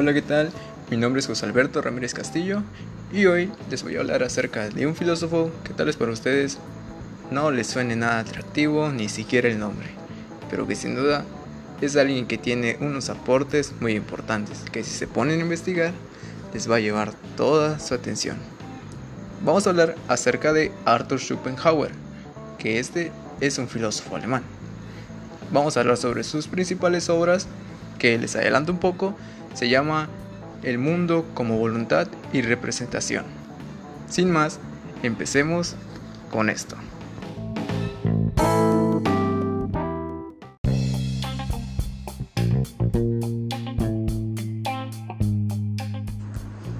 Hola, ¿qué tal? Mi nombre es José Alberto Ramírez Castillo y hoy les voy a hablar acerca de un filósofo que tal vez para ustedes no les suene nada atractivo ni siquiera el nombre, pero que sin duda es alguien que tiene unos aportes muy importantes que si se ponen a investigar les va a llevar toda su atención. Vamos a hablar acerca de Arthur Schopenhauer, que este es un filósofo alemán. Vamos a hablar sobre sus principales obras, que les adelanto un poco, se llama El mundo como voluntad y representación. Sin más, empecemos con esto.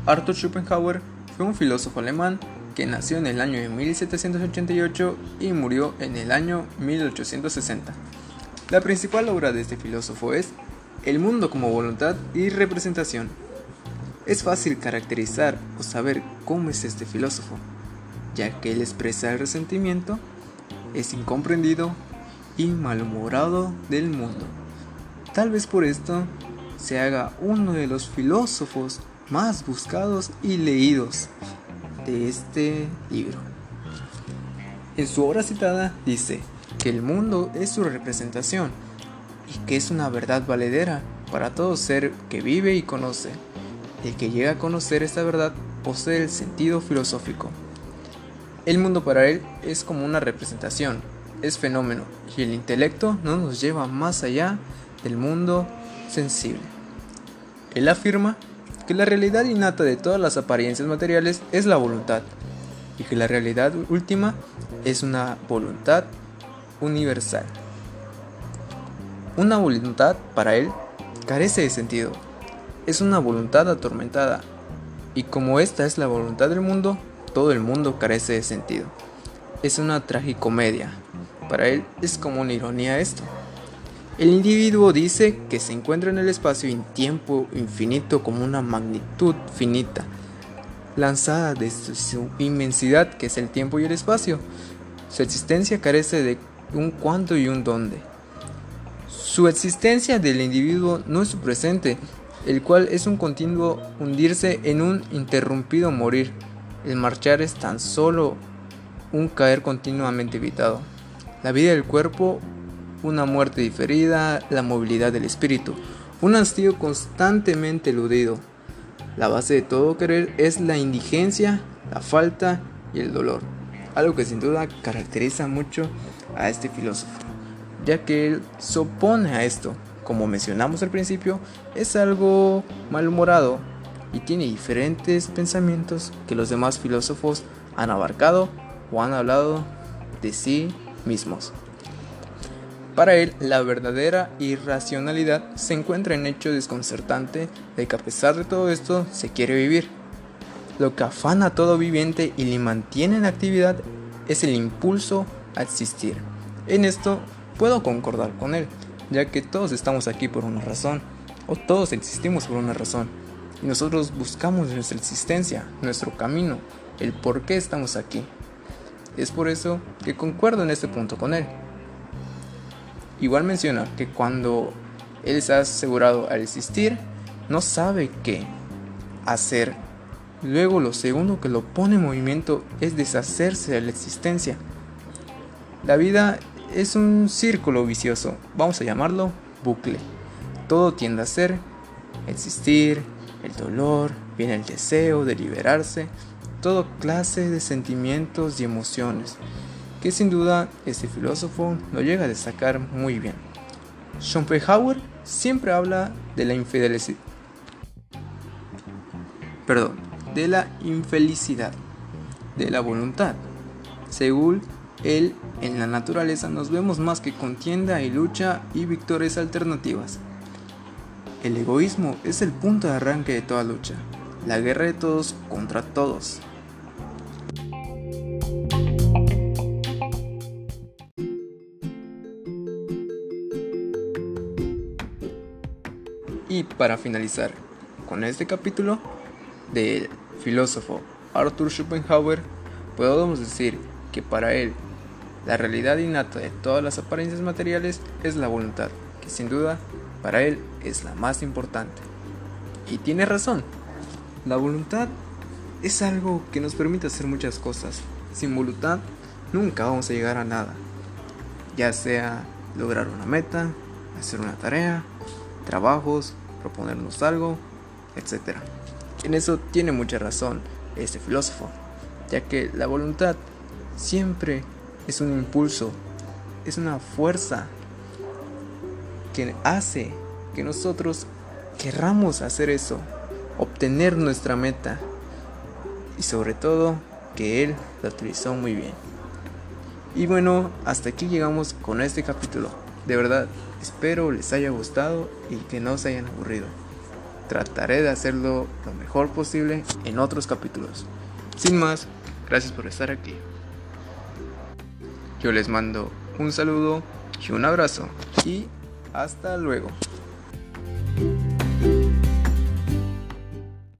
Arthur Schopenhauer fue un filósofo alemán que nació en el año de 1788 y murió en el año 1860. La principal obra de este filósofo es El mundo como voluntad y representación. Es fácil caracterizar o saber cómo es este filósofo, ya que él expresa el resentimiento, es incomprendido y malhumorado del mundo. Tal vez por esto se haga uno de los filósofos más buscados y leídos de este libro. En su obra citada dice que el mundo es su representación y que es una verdad valedera para todo ser que vive y conoce. El que llega a conocer esta verdad posee el sentido filosófico. El mundo para él es como una representación, es fenómeno y el intelecto no nos lleva más allá del mundo sensible. Él afirma que la realidad innata de todas las apariencias materiales es la voluntad y que la realidad última es una voluntad universal. Una voluntad para él carece de sentido, es una voluntad atormentada y como esta es la voluntad del mundo, todo el mundo carece de sentido. Es una tragicomedia. Para él es como una ironía esto. El individuo dice que se encuentra en el espacio y tiempo infinito como una magnitud finita, lanzada desde su inmensidad que es el tiempo y el espacio. Su existencia carece de un cuándo y un dónde. Su existencia del individuo no es su presente, el cual es un continuo hundirse en un interrumpido morir. El marchar es tan solo un caer continuamente evitado. La vida del cuerpo una muerte diferida, la movilidad del espíritu, un hastío constantemente eludido. La base de todo querer es la indigencia, la falta y el dolor, algo que sin duda caracteriza mucho a este filósofo, ya que él se opone a esto. Como mencionamos al principio, es algo malhumorado y tiene diferentes pensamientos que los demás filósofos han abarcado o han hablado de sí mismos. Para él, la verdadera irracionalidad se encuentra en hecho desconcertante de que a pesar de todo esto se quiere vivir. Lo que afana a todo viviente y le mantiene en actividad es el impulso a existir. En esto puedo concordar con él, ya que todos estamos aquí por una razón, o todos existimos por una razón, y nosotros buscamos nuestra existencia, nuestro camino, el por qué estamos aquí. Es por eso que concuerdo en este punto con él. Igual menciona que cuando él se ha asegurado al existir, no sabe qué hacer. Luego lo segundo que lo pone en movimiento es deshacerse de la existencia. La vida es un círculo vicioso, vamos a llamarlo bucle. Todo tiende a ser existir, el dolor, viene el deseo de liberarse, todo clase de sentimientos y emociones que sin duda este filósofo lo llega a destacar muy bien. Schopenhauer siempre habla de la infelicidad. Perdón, de la infelicidad, de la voluntad. Según él, en la naturaleza nos vemos más que contienda y lucha y victorias alternativas. El egoísmo es el punto de arranque de toda lucha, la guerra de todos contra todos. Y para finalizar con este capítulo del filósofo Arthur Schopenhauer, podemos decir que para él la realidad innata de todas las apariencias materiales es la voluntad, que sin duda para él es la más importante. Y tiene razón. La voluntad es algo que nos permite hacer muchas cosas. Sin voluntad nunca vamos a llegar a nada. Ya sea lograr una meta, hacer una tarea, trabajos, proponernos algo, etc. En eso tiene mucha razón este filósofo, ya que la voluntad siempre es un impulso, es una fuerza que hace que nosotros querramos hacer eso, obtener nuestra meta y sobre todo que él la utilizó muy bien. Y bueno, hasta aquí llegamos con este capítulo. De verdad, espero les haya gustado y que no se hayan aburrido. Trataré de hacerlo lo mejor posible en otros capítulos. Sin más, gracias por estar aquí. Yo les mando un saludo y un abrazo y hasta luego.